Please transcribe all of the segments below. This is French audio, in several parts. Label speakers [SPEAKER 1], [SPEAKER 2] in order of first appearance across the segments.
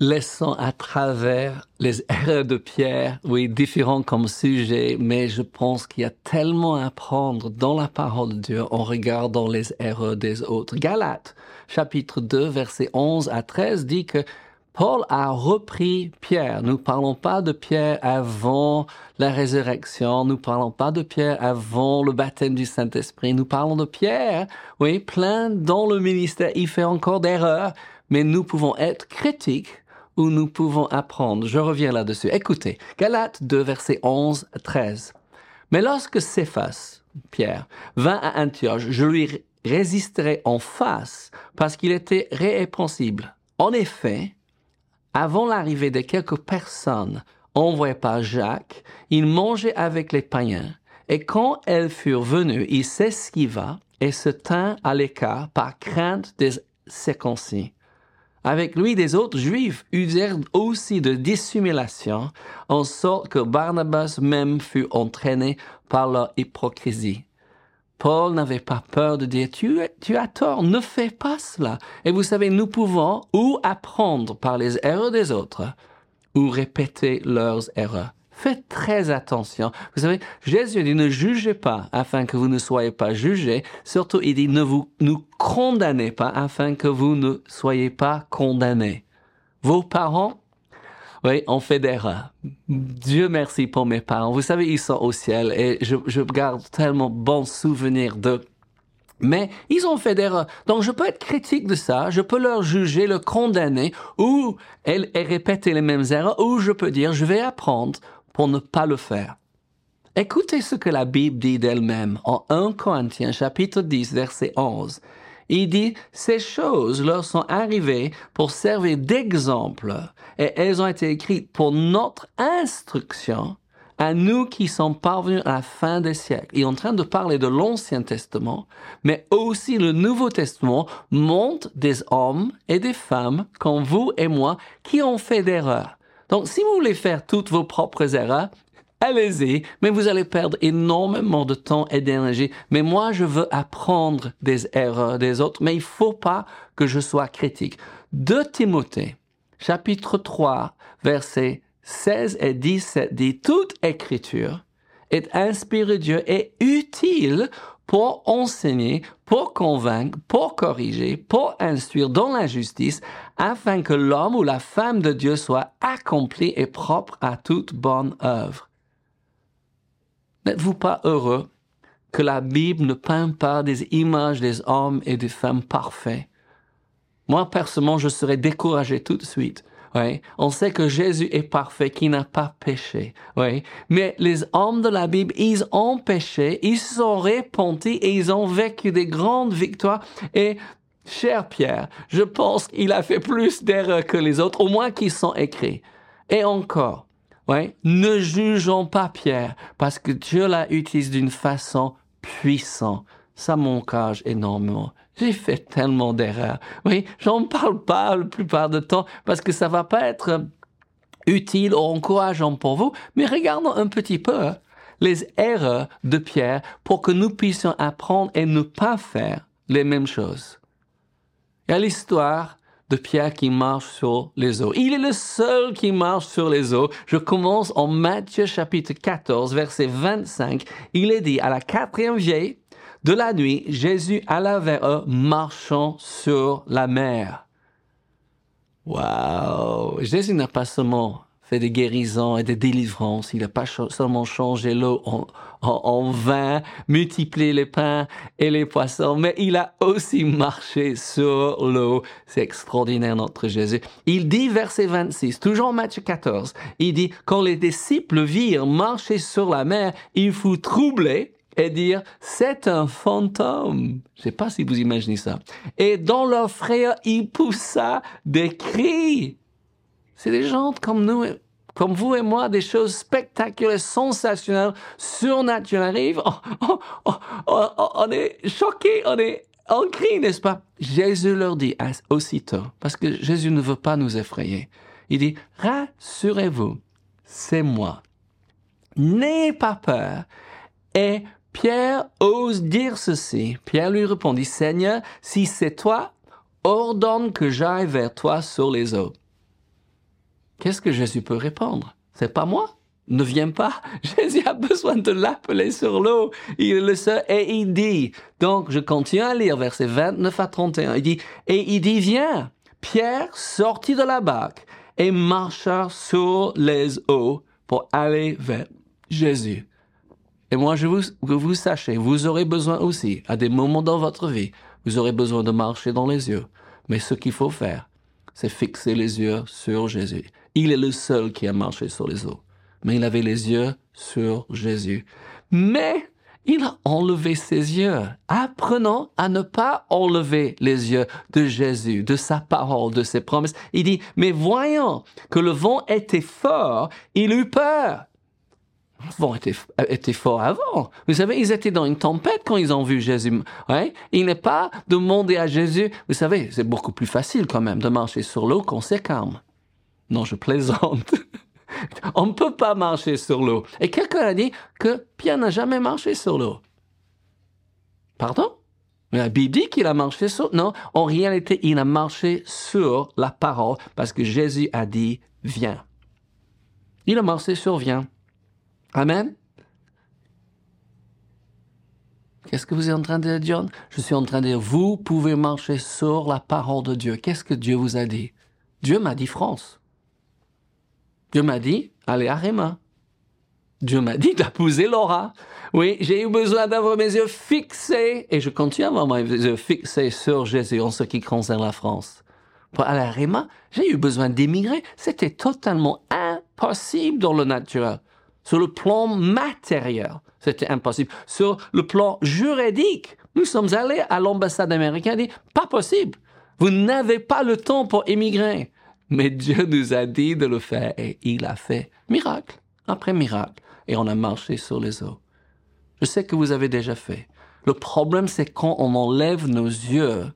[SPEAKER 1] laissons à travers les erreurs de Pierre, oui, différents comme sujet, mais je pense qu'il y a tellement à apprendre dans la parole de Dieu en regardant les erreurs des autres. Galates, chapitre 2, verset 11 à 13 dit que Paul a repris Pierre. Nous parlons pas de Pierre avant la résurrection. Nous parlons pas de Pierre avant le baptême du Saint-Esprit. Nous parlons de Pierre, oui, plein dans le ministère. Il fait encore d'erreurs, mais nous pouvons être critiques ou nous pouvons apprendre. Je reviens là-dessus. Écoutez, Galates 2, verset 11 à 13. Mais lorsque Céphas, Pierre, vint à Antioche, je lui résisterai en face parce qu'il était répréhensible. En effet, avant l'arrivée de quelques personnes envoyées par Jacques, il mangeait avec les païens, et quand elles furent venues, il s'esquiva et se tint à l'écart par crainte des circoncis. Avec lui, des autres juifs usèrent aussi de dissimulation, en sorte que Barnabas même fut entraîné par leur hypocrisie. Paul n'avait pas peur de dire, tu, tu as tort, ne fais pas cela. Et vous savez, nous pouvons ou apprendre par les erreurs des autres, ou répéter leurs erreurs. Faites très attention. Vous savez, Jésus dit ne jugez pas afin que vous ne soyez pas jugés. Surtout, il dit ne vous nous condamnez pas afin que vous ne soyez pas condamnés. Vos parents oui, on fait d'erreurs. Dieu merci pour mes parents. Vous savez, ils sont au ciel et je, garde tellement bons souvenirs d'eux. Mais ils ont fait d'erreurs. Donc je peux être critique de ça, je peux leur juger, le condamner, ou répéter les mêmes erreurs, ou je peux dire je vais apprendre pour ne pas le faire. Écoutez ce que la Bible dit d'elle-même en 1 Corinthiens chapitre 10 verset 11. Il dit, ces choses leur sont arrivées pour servir d'exemple et elles ont été écrites pour notre instruction à nous qui sommes parvenus à la fin des siècles. Il est en train de parler de l'Ancien Testament, mais aussi le Nouveau Testament montre des hommes et des femmes comme vous et moi qui ont fait d'erreurs. Donc, si vous voulez faire toutes vos propres erreurs, allez-y, mais vous allez perdre énormément de temps et d'énergie. Mais moi, je veux apprendre des erreurs des autres, mais il faut pas que je sois critique. De Timothée, chapitre 3, versets 16 et 17 dit, toute écriture est inspirée de Dieu et utile pour enseigner, pour convaincre, pour corriger, pour instruire dans la justice, afin que l'homme ou la femme de Dieu soit accompli et propre à toute bonne œuvre. N'êtes-vous pas heureux que la Bible ne peint pas des images des hommes et des femmes parfaits? Moi, personnellement, je serais découragé tout de suite. Oui. On sait que Jésus est parfait, qui n'a pas péché. Oui. Mais les hommes de la Bible, ils ont péché, ils se sont repentis et ils ont vécu des grandes victoires. Et, cher Pierre, je pense qu'il a fait plus d'erreurs que les autres, au moins qui sont écrits. Et encore, Ouais. Ne jugeons pas Pierre, parce que Dieu l'a utilisé d'une façon puissante. Ça m'encourage énormément. J'ai fait tellement d'erreurs. Oui, j'en parle pas la plupart du temps parce que ça va pas être utile ou encourageant pour vous, mais regardons un petit peu hein, les erreurs de Pierre pour que nous puissions apprendre et ne pas faire les mêmes choses. Il y a l'histoire de Pierre qui marche sur les eaux. Il est le seul qui marche sur les eaux. Je commence en Matthieu chapitre 14, verset 25. Il est dit, à la quatrième vieille de la nuit, Jésus alla vers eux marchant sur la mer. Wow! Jésus n'a pas seulement des guérisons et des délivrances. Il n'a pas seulement changé l'eau en, en, vin, multiplié les pains et les poissons, mais il a aussi marché sur l'eau. C'est extraordinaire, notre Jésus. Il dit, verset 26, toujours Matthieu 14, il dit, quand les disciples virent marcher sur la mer, il fut troublé et dire c'est un fantôme. Je sais pas si vous imaginez ça. Et dans leur frère, il poussa des cris. C'est des gens comme nous, comme vous et moi, des choses spectaculaires, sensationnelles, surnaturelles arrivent. On est choqués, on est en cri, n'est-ce pas? Jésus leur dit aussitôt, parce que Jésus ne veut pas nous effrayer. Il dit, rassurez-vous, c'est moi. N'ayez pas peur. Et Pierre ose dire ceci. Pierre lui répondit, Seigneur, si c'est toi, ordonne que j'aille vers toi sur les eaux. Qu'est-ce que Jésus peut répondre? C'est pas moi? Ne viens pas. Jésus a besoin de l'appeler sur l'eau. Il le seul. Et il dit, donc je continue à lire versets 29 à 31. Il dit, et il dit, viens. Pierre sortit de la barque et marcha sur les eaux pour aller vers Jésus. Et moi, je vous, que vous sachiez, vous aurez besoin aussi, à des moments dans votre vie, vous aurez besoin de marcher dans les yeux. Mais ce qu'il faut faire, c'est fixer les yeux sur Jésus. Il est le seul qui a marché sur les eaux mais il avait les yeux sur Jésus. Mais il a enlevé ses yeux. Apprenons à ne pas enlever les yeux de Jésus, de sa parole, de ses promesses. Il dit, mais voyant que le vent était fort, il eut peur. Le vent était, fort avant. Vous savez, ils étaient dans une tempête quand ils ont vu Jésus. Ouais? Il n'est pas demander à Jésus, vous savez, c'est beaucoup plus facile quand même de marcher sur l'eau quand c'est calme. Non, je plaisante. On ne peut pas marcher sur l'eau. Et quelqu'un a dit que Pierre n'a jamais marché sur l'eau. Pardon? La Bible dit qu'il a marché sur... Non, en réalité, il a marché sur la parole parce que Jésus a dit viens. Il a marché sur viens. Amen. Qu'est-ce que vous êtes en train de dire, John? Je suis en train de dire, vous pouvez marcher sur la parole de Dieu. Qu'est-ce que Dieu vous a dit? Dieu m'a dit France. Dieu m'a dit, allez à Réma. Dieu m'a dit d'épouser Laura. Oui, j'ai eu besoin d'avoir mes yeux fixés, et je continue à avoir mes yeux fixés sur Jésus en ce qui concerne la France. Pour aller à Réma, j'ai eu besoin d'émigrer. C'était totalement impossible dans le naturel. Sur le plan matériel, c'était impossible. Sur le plan juridique, nous sommes allés à l'ambassade américaine et dit, pas possible. Vous n'avez pas le temps pour émigrer. Mais Dieu nous a dit de le faire et il a fait miracle après miracle et on a marché sur les eaux. Je sais que vous avez déjà fait. Le problème, c'est quand on enlève nos yeux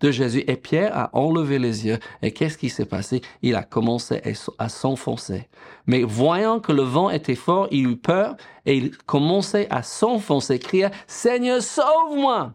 [SPEAKER 1] de Jésus. Et Pierre a enlevé les yeux. Et qu'est-ce qui s'est passé? Il a commencé à s'enfoncer. Mais voyant que le vent était fort, il eut peur et il commençait à s'enfoncer, cria, Seigneur, sauve-moi!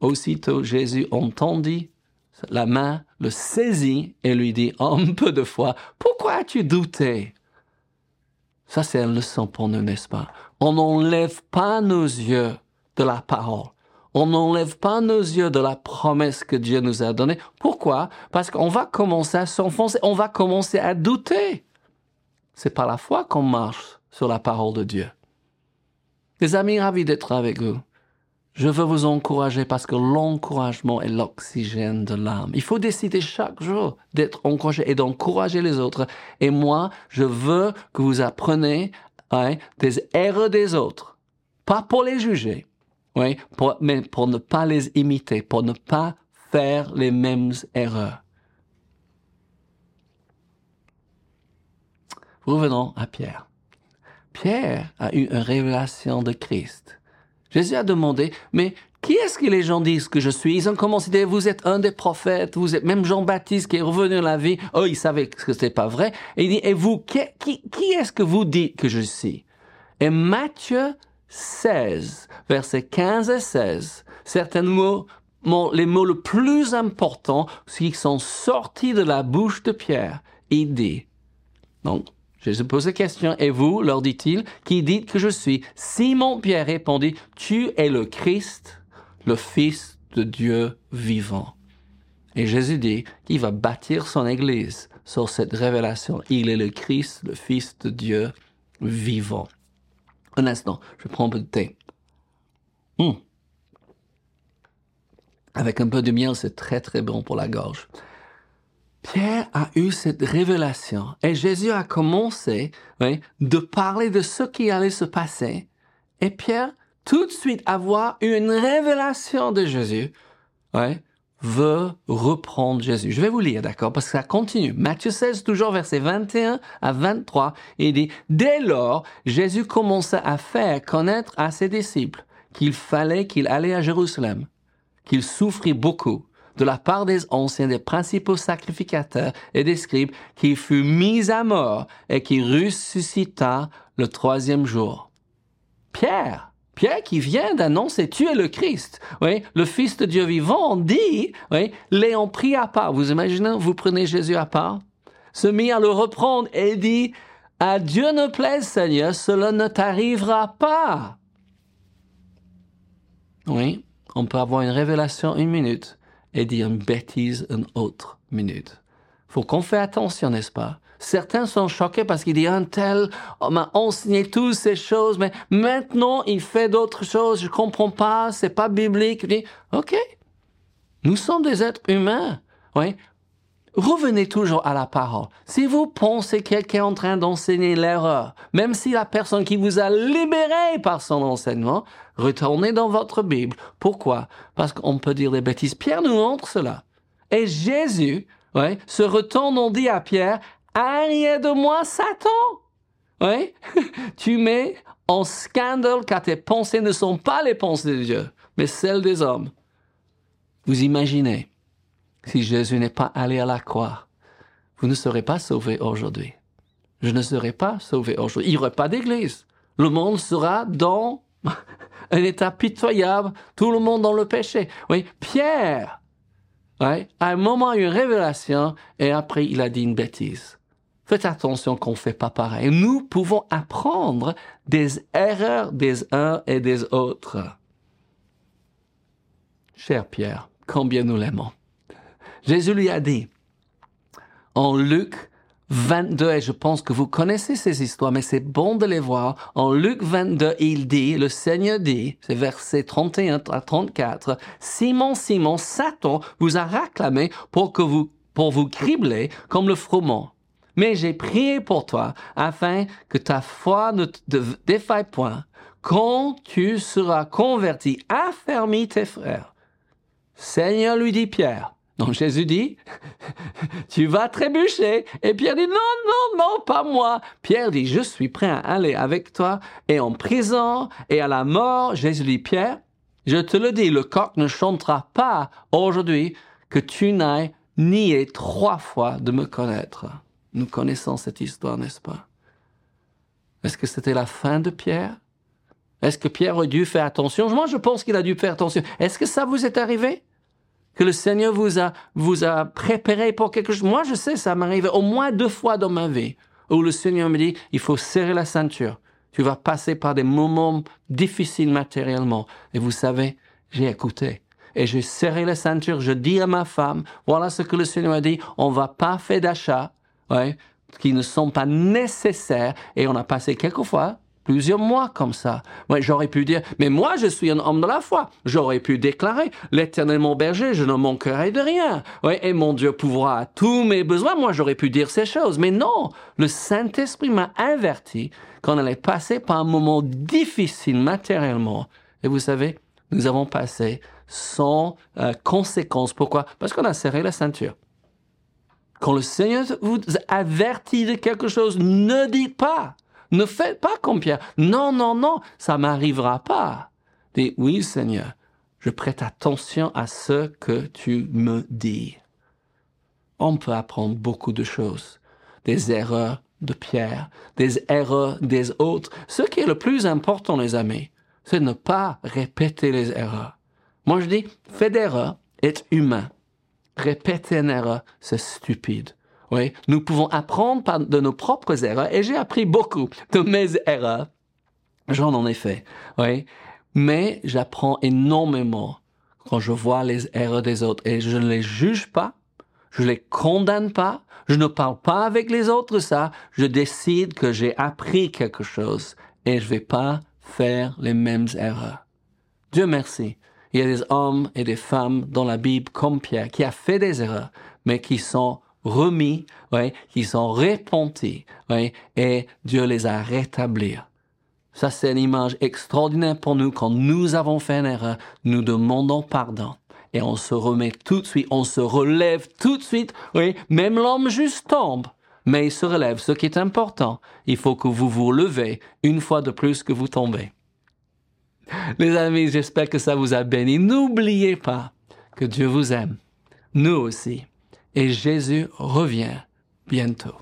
[SPEAKER 1] Aussitôt Jésus entendit la main le saisit et lui dit un peu de foi, pourquoi as-tu douté? Ça, c'est une leçon pour nous, n'est-ce pas? On n'enlève pas nos yeux de la parole. On n'enlève pas nos yeux de la promesse que Dieu nous a donnée. Pourquoi? Parce qu'on va commencer à s'enfoncer, on va commencer à douter. C'est par la foi qu'on marche sur la parole de Dieu. Les amis, ravis d'être avec vous. Je veux vous encourager parce que l'encouragement est l'oxygène de l'âme. Il faut décider chaque jour d'être encouragé et d'encourager les autres. Et moi, je veux que vous appreniez hein, des erreurs des autres. Pas pour les juger, mais pour ne pas les imiter, pour ne pas faire les mêmes erreurs. Revenons à Pierre. Pierre a eu une révélation de Christ Jésus a demandé, mais qui est-ce que les gens disent que je suis? Ils ont commencé à dire, vous êtes un des prophètes, vous êtes même Jean-Baptiste qui est revenu à la vie. Oh, ils savaient que ce n'était pas vrai. Et il dit, et vous, qui, qui, est-ce que vous dites que je suis? Et Matthieu 16, versets 15 et 16, certains mots, les mots les plus importants, qui sont sortis de la bouche de Pierre, il dit, donc, Jésus pose la question, et vous, leur dit-il, qui dites que je suis Simon-Pierre répondit, tu es le Christ, le Fils de Dieu vivant. Et Jésus dit qu'il va bâtir son Église sur cette révélation? Il est le Christ, le Fils de Dieu vivant. Un instant, je prends un peu de thé. Hmm. Avec un peu de miel, c'est très très bon pour la gorge. Pierre a eu cette révélation et Jésus a commencé de parler de ce qui allait se passer. Et Pierre, tout de suite avoir une révélation de Jésus, veut reprendre Jésus. Je vais vous lire, d'accord, parce que ça continue. Matthieu 16, toujours verset 21 à 23, il dit, Dès lors, Jésus commença à faire connaître à ses disciples qu'il fallait qu'il allait à Jérusalem, qu'il souffrit beaucoup de la part des anciens, des principaux sacrificateurs et des scribes, qui fut mis à mort et qui ressuscita le troisième jour. Pierre, Pierre qui vient d'annoncer tu es le Christ, oui, le Fils de Dieu vivant, dit, oui, l'ayant pris à part. Vous imaginez, vous prenez Jésus à part, se mit à le reprendre et dit, à Dieu ne plaise, Seigneur, cela ne t'arrivera pas. Oui, on peut avoir une révélation une minute et dire une bêtise une autre minute. Faut qu'on fait attention, n'est-ce pas? Certains sont choqués parce qu'il dit un tel m'a enseigné toutes ces choses, mais maintenant il fait d'autres choses, je comprends pas, c'est pas biblique. dit, ok, nous sommes des êtres humains. Oui. Revenez toujours à la parole. Si vous pensez quelqu'un est en train d'enseigner l'erreur, même si la personne qui vous a libéré par son enseignement, retournez dans votre Bible. Pourquoi? Parce qu'on peut dire des bêtises. Pierre nous montre cela. Et Jésus, ouais, se retourne, on dit à Pierre, arrière de moi, Satan. Oui, tu mets en scandale car tes pensées ne sont pas les pensées de Dieu, mais celles des hommes. Vous imaginez, si Jésus n'est pas allé à la croix, vous ne serez pas sauvés aujourd'hui. Je ne serai pas sauvé aujourd'hui. Il n'y aurait pas d'église. Le monde sera dans un état pitoyable, tout le monde dans le péché. Oui, Pierre, à un moment, une révélation, et après, il a dit une bêtise. Faites attention qu'on ne fait pas pareil. Nous pouvons apprendre des erreurs des uns et des autres. Cher Pierre, combien nous l'aimons. Jésus lui a dit, en Luc 22, et je pense que vous connaissez ces histoires, mais c'est bon de les voir. En Luc 22, il dit, le Seigneur dit, c'est verset 31 à 34, Simon, Simon, Satan vous a réclamé pour que vous, pour vous cribler comme le froment. Mais j'ai prié pour toi afin que ta foi ne te défaille point. Quand tu seras converti, affermis tes frères. Seigneur lui dit Pierre. Donc Jésus dit, tu vas trébucher. Et Pierre dit, non, non, non, pas moi. Pierre dit, je suis prêt à aller avec toi. Et en prison et à la mort, Jésus dit, Pierre, je te le dis, le coq ne chantera pas aujourd'hui que tu n'ailles nié trois fois de me connaître. Nous connaissons cette histoire, n'est-ce pas? Est-ce que c'était la fin de Pierre? Est-ce que Pierre a dû faire attention? Moi, je pense qu'il a dû faire attention. Est-ce que ça vous est arrivé? Que le Seigneur vous a, vous a préparé pour quelque chose. Moi, je sais, ça m'arrive au moins deux fois dans ma vie où le Seigneur me dit, il faut serrer la ceinture. Tu vas passer par des moments difficiles matériellement. Et vous savez, j'ai écouté. Et j'ai serré la ceinture. Je dis à ma femme, voilà ce que le Seigneur a dit, on va pas faire d'achat ouais, qui ne sont pas nécessaires. Et on a passé quelquefois plusieurs mois comme ça. Ouais, j'aurais pu dire, mais moi je suis un homme de la foi. J'aurais pu déclarer, l'éternel mon berger, je ne manquerai de rien. Et mon Dieu pourra à tous mes besoins. Moi j'aurais pu dire ces choses. Mais non, le Saint-Esprit m'a averti qu'on allait passer par un moment difficile matériellement. Et vous savez, nous avons passé sans euh, conséquence. Pourquoi? Parce qu'on a serré la ceinture. Quand le Seigneur vous avertit de quelque chose, ne dites pas. Ne faites pas comme Pierre. Non, non, non, ça m'arrivera pas. Dites, oui, Seigneur, je prête attention à ce que tu me dis. On peut apprendre beaucoup de choses. Des erreurs de Pierre, des erreurs des autres. Ce qui est le plus important, les amis, c'est ne pas répéter les erreurs. Moi, je dis, fait d'erreurs est humain répéter une erreur, c'est stupide. Oui, nous pouvons apprendre de nos propres erreurs, et j'ai appris beaucoup de mes erreurs. J'en ai fait, oui. Mais j'apprends énormément quand je vois les erreurs des autres, et je ne les juge pas, je les condamne pas, je ne parle pas avec les autres ça, je décide que j'ai appris quelque chose, et je vais pas faire les mêmes erreurs. Dieu merci. Il y a des hommes et des femmes dans la Bible comme Pierre qui a fait des erreurs, mais qui sont remis, ouais, qui sont repentis, ouais, et Dieu les a rétablis. Ça, c'est une image extraordinaire pour nous. Quand nous avons fait une erreur, nous demandons pardon. Et on se remet tout de suite, on se relève tout de suite. Oui, même l'homme juste tombe, mais il se relève. Ce qui est important, il faut que vous vous levez une fois de plus que vous tombez. Les amis, j'espère que ça vous a béni. N'oubliez pas que Dieu vous aime, nous aussi, et Jésus revient bientôt.